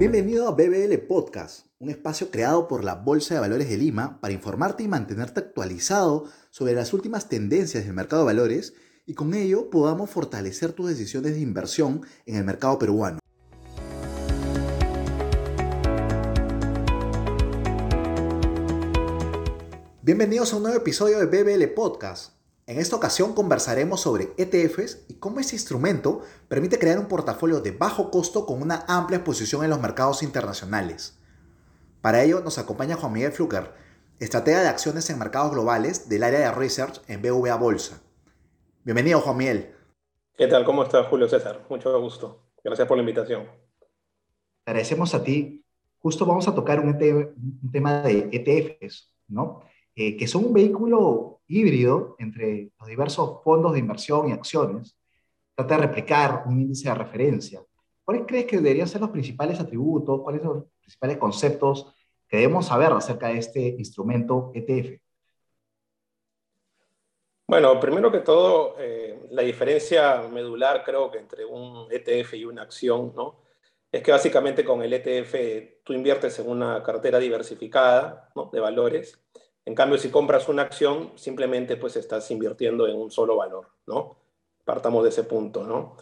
Bienvenido a BBL Podcast, un espacio creado por la Bolsa de Valores de Lima para informarte y mantenerte actualizado sobre las últimas tendencias del mercado de valores y con ello podamos fortalecer tus decisiones de inversión en el mercado peruano. Bienvenidos a un nuevo episodio de BBL Podcast. En esta ocasión conversaremos sobre ETFs y cómo este instrumento permite crear un portafolio de bajo costo con una amplia exposición en los mercados internacionales. Para ello nos acompaña Juan Miguel Fluker, estratega de acciones en mercados globales del área de research en BVA Bolsa. Bienvenido Juan Miguel. ¿Qué tal? ¿Cómo estás Julio César? Mucho gusto. Gracias por la invitación. Agradecemos a ti. Justo vamos a tocar un, e un tema de ETFs, ¿no? Eh, que son un vehículo híbrido entre los diversos fondos de inversión y acciones, trata de replicar un índice de referencia. ¿Cuáles crees que deberían ser los principales atributos, cuáles son los principales conceptos que debemos saber acerca de este instrumento ETF? Bueno, primero que todo, eh, la diferencia medular creo que entre un ETF y una acción, ¿no? Es que básicamente con el ETF tú inviertes en una cartera diversificada de valores en cambio, si compras una acción, simplemente pues estás invirtiendo en un solo valor, ¿no? Partamos de ese punto, ¿no?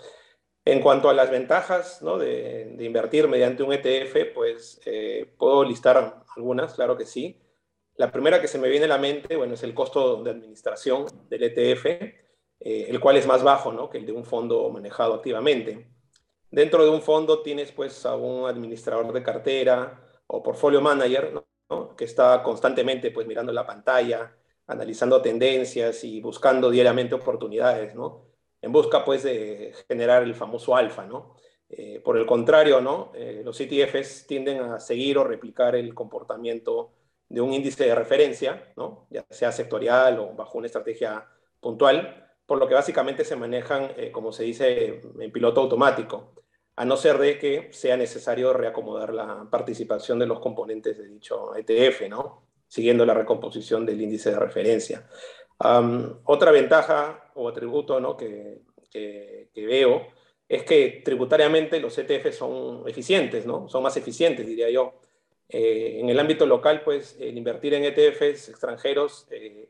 En cuanto a las ventajas de, invertir mediante un ETF, pues eh, puedo listar algunas, claro que sí. La primera que se me viene a la mente, bueno, es el costo de administración del ETF, eh, el cual es más bajo ¿no? que el de un fondo manejado activamente. Dentro de un fondo tienes pues a un administrador de cartera o portfolio manager, ¿no? Que está constantemente pues, mirando la pantalla, analizando tendencias y buscando diariamente oportunidades, ¿no? en busca pues, de generar el famoso alfa. ¿no? Eh, por el contrario, ¿no? Eh, los ETFs tienden a seguir o replicar el comportamiento de un índice de referencia, ¿no? ya sea sectorial o bajo una estrategia puntual, por lo que básicamente se manejan, eh, como se dice, en piloto automático a no ser de que sea necesario reacomodar la participación de los componentes de dicho ETF, ¿no? siguiendo la recomposición del índice de referencia. otra ventaja o atributo ¿no? que, veo es que tributariamente los ETF son eficientes, ¿no? son más eficientes, diría yo. Eh, en el ámbito local, pues el invertir en ETFs extranjeros eh,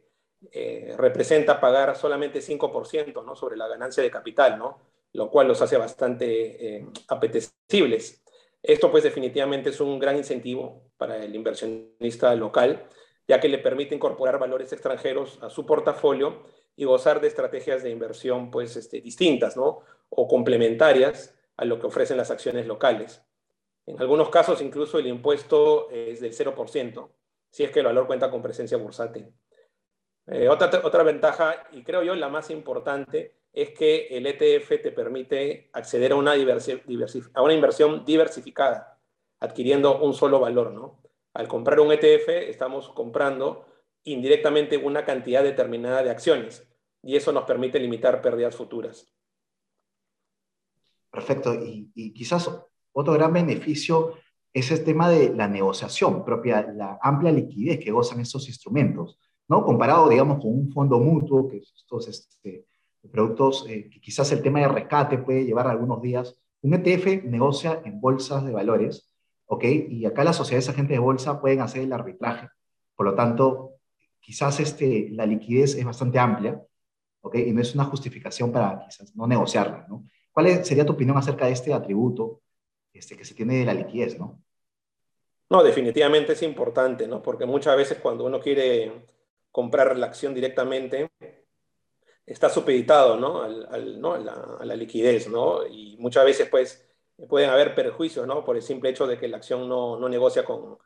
eh, representa pagar solamente 5% ¿no? sobre la ganancia de capital, ¿no? Lo cual los hace bastante eh, apetecibles. Esto pues definitivamente es un gran incentivo para el inversionista local, ya que le permite incorporar valores extranjeros a su portafolio y gozar de estrategias de inversión pues este, distintas ¿no? o complementarias a lo que ofrecen las acciones locales. En algunos casos incluso el impuesto es del 0%, si es que el valor cuenta con presencia bursátil. Eh, otra, otra ventaja, y creo yo la más importante, es que el ETF te permite acceder a una, a una inversión diversificada, adquiriendo un solo valor, ¿no? Al comprar un ETF estamos comprando indirectamente una cantidad determinada de acciones y eso nos permite limitar pérdidas futuras. Perfecto. Y, y quizás otro gran beneficio es el tema de la negociación propia, la amplia liquidez que gozan estos instrumentos, ¿no? Comparado, digamos, con un fondo mutuo, que estos este, productos eh, que quizás el tema de rescate puede llevar algunos días. Un ETF negocia en bolsas de valores, ¿ok? Y acá las sociedades agentes de bolsa pueden hacer el arbitraje. Por lo tanto, quizás este, la liquidez es bastante amplia, ¿ok? Y no es una justificación para quizás no negociarla, ¿no? ¿Cuál sería tu opinión acerca de este atributo este, que se tiene de la liquidez, ¿no? No, definitivamente es importante, ¿no? Porque muchas veces cuando uno quiere comprar la acción directamente, está supeditado ¿no? Al, ¿no? A, la, liquidez, ¿no? Y muchas veces, pues, pueden haber perjuicios, ¿no? Por el simple hecho de que la acción no, no negocia con,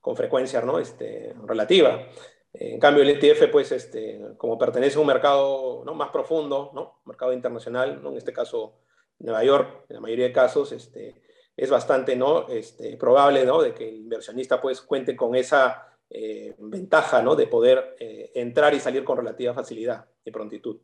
con, frecuencia, ¿no? Este, relativa. En cambio, el ETF, pues, este, como pertenece a un mercado ¿no? más profundo, ¿no? Mercado internacional, ¿no? En este caso, Nueva York, en la mayoría de casos, este, es bastante, ¿no? Este, probable, ¿no? De que el inversionista, pues, cuente con esa eh, ventaja ¿no? de poder eh, entrar y salir con relativa facilidad y prontitud.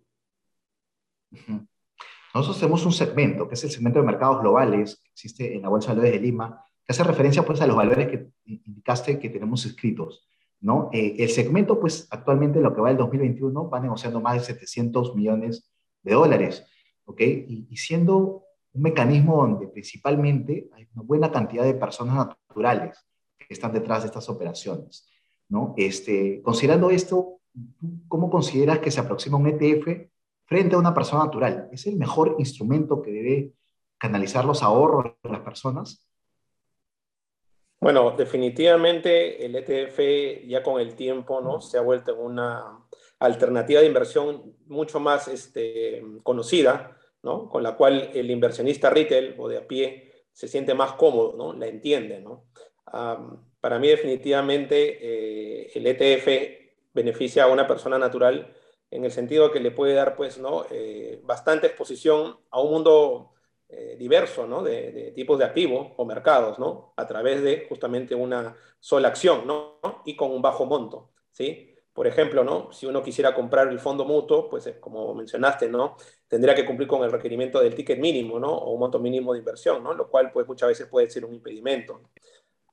Nosotros tenemos un segmento, que es el segmento de mercados globales, que existe en la Bolsa de Valores de Lima, que hace referencia pues, a los valores que indicaste que tenemos escritos. ¿no? Eh, el segmento, pues actualmente lo que va del 2021, va negociando más de 700 millones de dólares. ¿ok? Y, y siendo un mecanismo donde principalmente hay una buena cantidad de personas naturales que están detrás de estas operaciones. ¿no? Este, considerando esto, ¿cómo consideras que se aproxima un ETF frente a una persona natural? ¿Es el mejor instrumento que debe canalizar los ahorros de las personas? Bueno, definitivamente el ETF ya con el tiempo ¿no? se ha vuelto una alternativa de inversión mucho más este, conocida, ¿no? con la cual el inversionista retail o de a pie se siente más cómodo, ¿no? la entiende. ¿no? para mí definitivamente eh, el ETF beneficia a una persona natural en el sentido que le puede dar pues, ¿no? Eh, bastante exposición a un mundo eh, diverso ¿no? de, tipos de activos o mercados ¿no? a través de justamente una sola acción ¿no? y con un bajo monto. ¿sí? Por ejemplo, ¿no? si uno quisiera comprar el fondo mutuo, pues eh, como mencionaste, ¿no? tendría que cumplir con el requerimiento del ticket mínimo ¿no? o un monto mínimo de inversión, ¿no? lo cual pues, muchas veces puede ser un impedimento.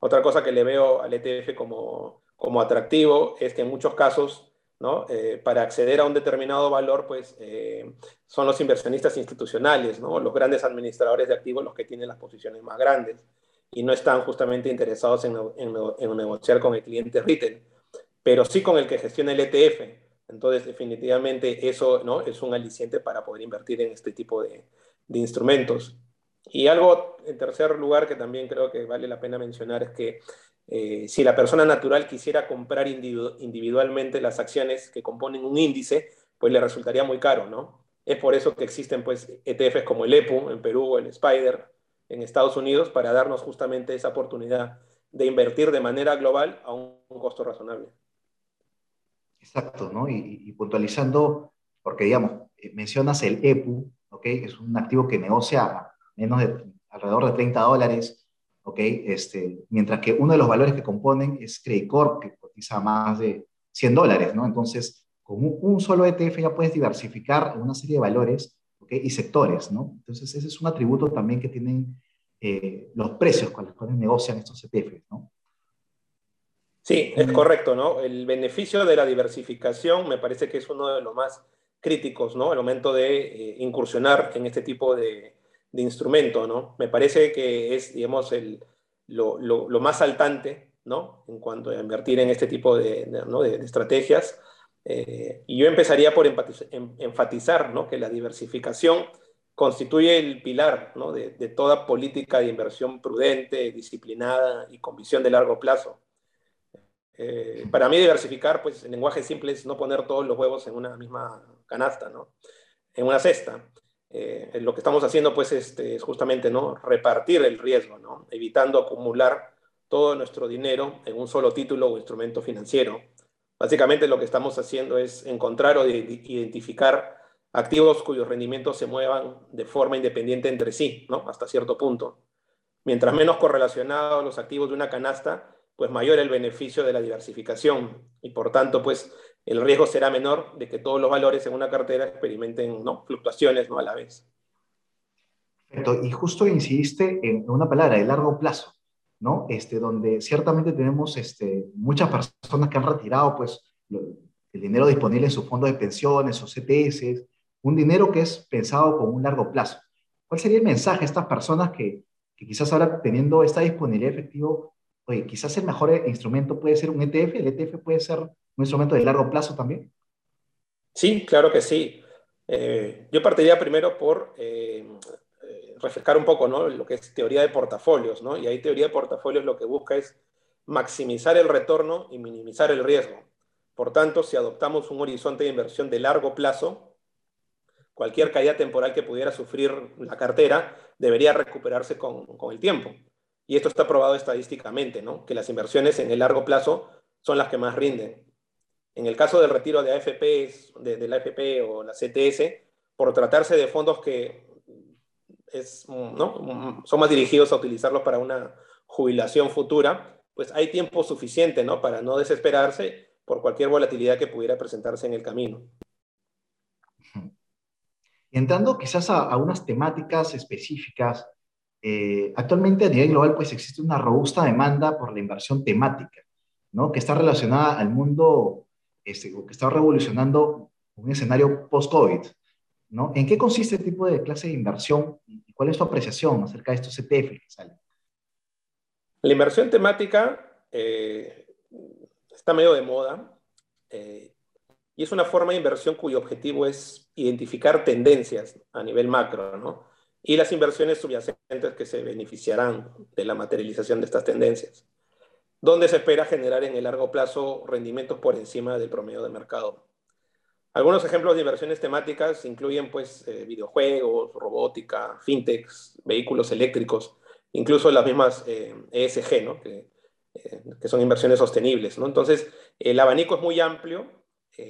Otra cosa que le veo al ETF como, como atractivo es que en muchos casos, ¿no? Eh, para acceder a un determinado valor, pues eh, son los inversionistas institucionales, ¿no? los grandes administradores de activos los que tienen las posiciones más grandes y no están justamente interesados en, en, en negociar con el cliente retail pero sí con el que gestiona el ETF. Entonces, definitivamente eso ¿no? es un aliciente para poder invertir en este tipo de, instrumentos. Y algo, en tercer lugar, que también creo que vale la pena mencionar es que eh, si la persona natural quisiera comprar individualmente las acciones que componen un índice, pues le resultaría muy caro, ¿no? Es por eso que existen pues ETFs como el EPU en Perú o el Spider en Estados Unidos para darnos justamente esa oportunidad de invertir de manera global a un costo razonable. Exacto, ¿no? Y, puntualizando, porque digamos, eh, mencionas el EPU, ¿ok? Es un activo que negocia menos de alrededor de 30 dólares, ¿ok? Este, mientras que uno de los valores que componen es Credit Corp, que cotiza más de 100 dólares, ¿no? Entonces, con un, solo ETF ya puedes diversificar una serie de valores ¿ok? y sectores, ¿no? Entonces, ese es un atributo también que tienen eh, los precios con los cuales negocian estos ETFs, ¿no? Sí, es correcto, ¿no? El beneficio de la diversificación me parece que es uno de los más críticos, ¿no? El momento de eh, incursionar en este tipo de, de, instrumento, ¿no? Me parece que es, digamos, el, lo, lo, más saltante, ¿no? En cuanto a invertir en este tipo de, ¿no? de estrategias. Eh, y yo empezaría por enfatizar, ¿no? Que la diversificación constituye el pilar, ¿no? de, de toda política de inversión prudente, disciplinada y con visión de largo plazo. Eh, para mí diversificar, pues en lenguaje simple es no poner todos los huevos en una misma canasta, ¿no? En una cesta. Eh, lo que estamos haciendo, pues, este, es justamente, ¿no? Repartir el riesgo, ¿no? Evitando acumular todo nuestro dinero en un solo título o instrumento financiero. Básicamente lo que estamos haciendo es encontrar o identificar activos cuyos rendimientos se muevan de forma independiente entre sí, ¿no? Hasta cierto punto. Mientras menos correlacionados los activos de una canasta, pues mayor el beneficio de la diversificación y por tanto, pues el riesgo será menor de que todos los valores en una cartera experimenten ¿no? fluctuaciones ¿no? a la vez. Y justo incidiste en una palabra, de largo plazo, ¿no? Este, donde ciertamente tenemos este, muchas personas que han retirado pues, el dinero disponible en sus fondos de pensiones o CTS, un dinero que es pensado con un largo plazo. ¿Cuál sería el mensaje a estas personas que, que quizás ahora teniendo esta disponibilidad de efectivo oye, quizás el mejor instrumento puede ser un ETF, el ETF puede ser un instrumento de largo plazo también. Sí, claro que sí. Eh, yo partiría primero por eh, eh, refrescar un poco ¿no? lo que es teoría de portafolios, ¿no? y ahí teoría de portafolios lo que busca es maximizar el retorno y minimizar el riesgo. Por tanto, si adoptamos un horizonte de inversión de largo plazo, cualquier caída temporal que pudiera sufrir la cartera debería recuperarse con, con el tiempo. Y esto está probado estadísticamente, ¿no? que las inversiones en el largo plazo son las que más rinden. En el caso del retiro de AFP, de, la AFP o la CTS, por tratarse de fondos que son más dirigidos a utilizarlos para una jubilación futura, pues hay tiempo suficiente ¿no? para no desesperarse por cualquier volatilidad que pudiera presentarse en el camino. Entrando quizás a, a unas temáticas específicas, eh, actualmente a nivel global pues existe una robusta demanda por la inversión temática, ¿no? que está relacionada al mundo, este, que está revolucionando un escenario post-COVID. ¿no? ¿En qué consiste este tipo de clase de inversión y ¿Cuál es tu apreciación acerca de estos ETF que salen? La inversión temática eh, está medio de moda eh, y es una forma de inversión cuyo objetivo es identificar tendencias a nivel macro, ¿no? Y las inversiones subyacentes que se beneficiarán de la materialización de estas tendencias, donde se espera generar en el largo plazo rendimientos por encima del promedio de mercado. Algunos ejemplos de inversiones temáticas incluyen pues, eh, videojuegos, robótica, fintechs, vehículos eléctricos, incluso las mismas ESG, eh, e ¿no? que, eh, que, son inversiones sostenibles. ¿no? Entonces, el abanico es muy amplio,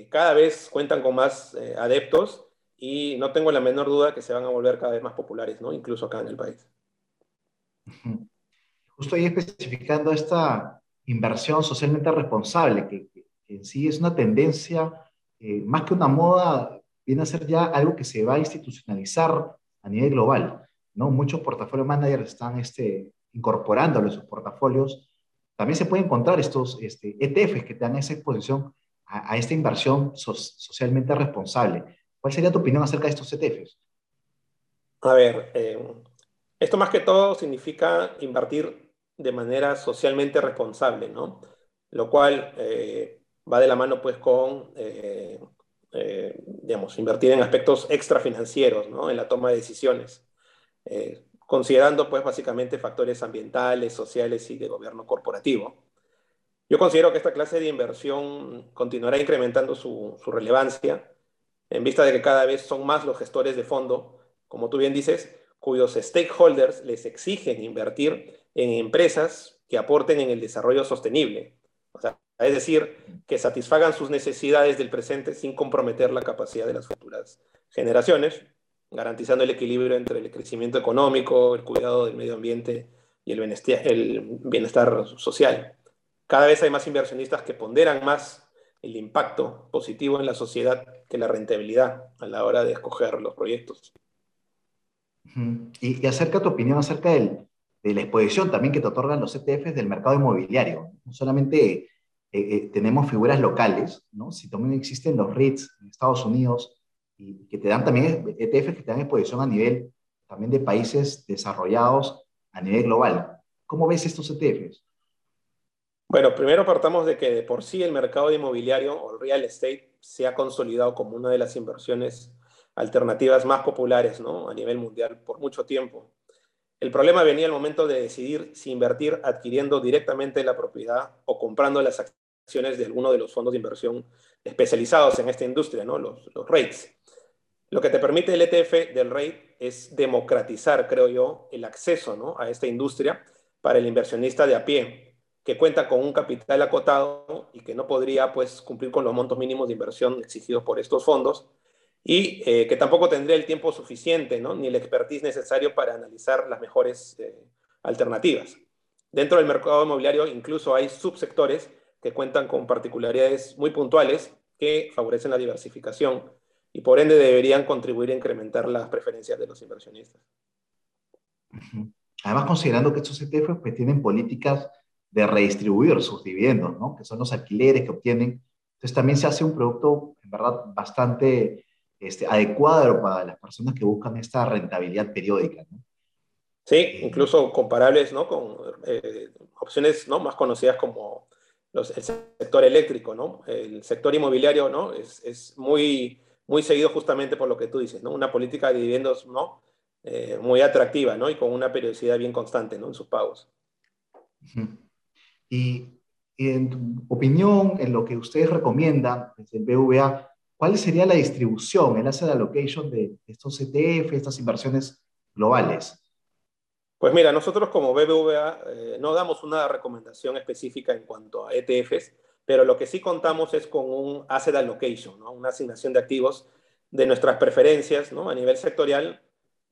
cada vez cuentan con más adeptos y no tengo la menor duda que se van a volver cada vez más populares, ¿no? incluso acá en el país. Justo ahí especificando esta inversión socialmente responsable, que, que en sí es una tendencia eh, más que una moda, viene a ser ya algo que se va a institucionalizar a nivel global. ¿no? Muchos portafolio managers están este, incorporándolo en sus portafolios. También se pueden encontrar estos este, ETFs que te dan esa exposición a, esta inversión socialmente responsable. ¿Cuál sería tu opinión acerca de estos ETFs? A ver, eh, esto más que todo significa invertir de manera socialmente responsable, ¿no? Lo cual eh, va de la mano pues con, eh, eh, digamos, invertir en aspectos extrafinancieros, ¿no? En la toma de decisiones, eh, considerando pues básicamente factores ambientales, sociales y de gobierno corporativo. Yo considero que esta clase de inversión continuará incrementando su, su relevancia en vista de que cada vez son más los gestores de fondo, como tú bien dices, cuyos stakeholders les exigen invertir en empresas que aporten en el desarrollo sostenible. O sea, es decir, que satisfagan sus necesidades del presente sin comprometer la capacidad de las futuras generaciones, garantizando el equilibrio entre el crecimiento económico, el cuidado del medio ambiente y el bienestar, social. Cada vez hay más inversionistas que ponderan más el impacto positivo en la sociedad que la rentabilidad a la hora de escoger los proyectos. Y, acerca tu opinión acerca de la exposición también que te otorgan los ETFs del mercado inmobiliario. No solamente eh, eh, tenemos figuras locales, ¿no? Si también existen los REITs en Estados Unidos y que te dan también ETFs que te dan exposición a nivel también de países desarrollados a nivel global. ¿Cómo ves estos ETFs? Bueno, primero partamos de que de por sí el mercado inmobiliario o real estate se ha consolidado como una de las inversiones alternativas más populares ¿no? a nivel mundial por mucho tiempo. El problema venía al momento de decidir si invertir adquiriendo directamente la propiedad o comprando las acciones de alguno de los fondos de inversión especializados en esta industria, ¿no? los, los REITs. Lo que te permite el ETF del REIT es democratizar, creo yo, el acceso ¿no? a esta industria para el inversionista de a pie, que cuenta con un capital acotado y que no podría pues, cumplir con los montos mínimos de inversión exigidos por estos fondos, y eh, que tampoco tendría el tiempo suficiente, ¿no? ni el expertise necesario para analizar las mejores eh, alternativas. Dentro del mercado inmobiliario incluso hay subsectores que cuentan con particularidades muy puntuales que favorecen la diversificación y por ende deberían contribuir a incrementar las preferencias de los inversionistas. Además, considerando que estos ETFs pues, tienen políticas de redistribuir sus dividendos, ¿no? que son los alquileres que obtienen, entonces también se hace un producto, en verdad, bastante este, adecuado para las personas que buscan esta rentabilidad periódica. ¿no? Sí, eh, incluso comparables ¿no? con eh, opciones ¿no? más conocidas como los, el sector eléctrico. ¿no? El sector inmobiliario ¿no? es, es, muy, muy seguido justamente por lo que tú dices, ¿no? una política de dividendos ¿no? Eh, muy atractiva ¿no? y con una periodicidad bien constante ¿no? en sus pagos. Y, y en tu opinión, en lo que ustedes recomiendan desde el BVA, ¿cuál sería la distribución, el asset allocation de estos ETF, estas inversiones globales? Pues mira, nosotros como BBVA eh, no damos una recomendación específica en cuanto a ETFs, pero lo que sí contamos es con un asset allocation, una asignación de activos de nuestras preferencias a nivel sectorial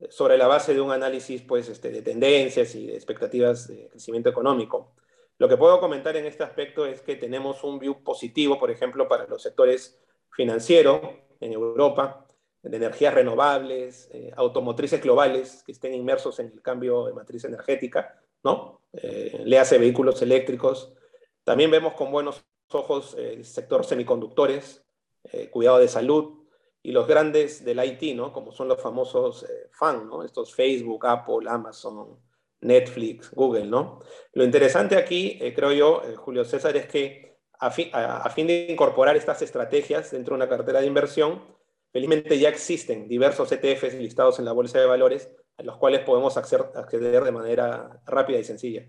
sobre la base de un análisis pues, este, de tendencias y de expectativas de crecimiento económico. Lo que puedo comentar en este aspecto es que tenemos un view positivo, por ejemplo, para los sectores financiero en Europa, de energías renovables, eh, automotrices globales que estén inmersos en el cambio de matriz energética, ¿no? Eh, le hace vehículos eléctricos. También vemos con buenos ojos el sector semiconductores, eh, cuidado de salud, y los grandes del IT, ¿no? Como son los famosos FAN, ¿no? Estos Facebook, Apple, Amazon, Netflix, Google, ¿no? Lo interesante aquí, creo yo, Julio César, es que a, a, fin de incorporar estas estrategias dentro de una cartera de inversión, felizmente ya existen diversos ETFs listados en la bolsa de valores a los cuales podemos acceder de manera rápida y sencilla.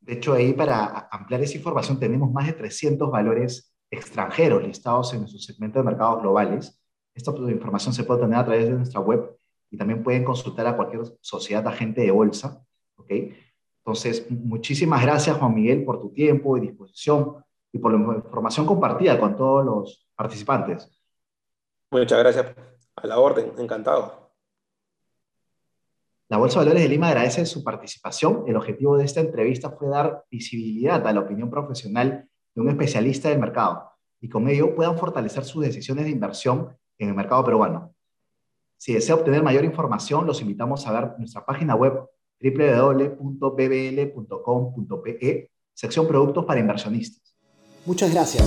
De hecho, ahí para ampliar esa información tenemos más de 300 valores extranjeros listados en nuestro segmento de mercados globales. Esta información se puede tener a través de nuestra web y también pueden consultar a cualquier sociedad agente de bolsa. ¿ok? Entonces, muchísimas gracias Juan Miguel por tu tiempo y disposición y por la información compartida con todos los participantes. Muchas gracias. A la orden, encantado. La Bolsa de Valores de Lima agradece su participación. El objetivo de esta entrevista fue dar visibilidad a la opinión profesional de un especialista del mercado y con ello puedan fortalecer sus decisiones de inversión en el mercado peruano. Si desea obtener mayor información, los invitamos a ver nuestra página web www.bbl.com.pe, sección Productos para Inversionistas. Muchas gracias.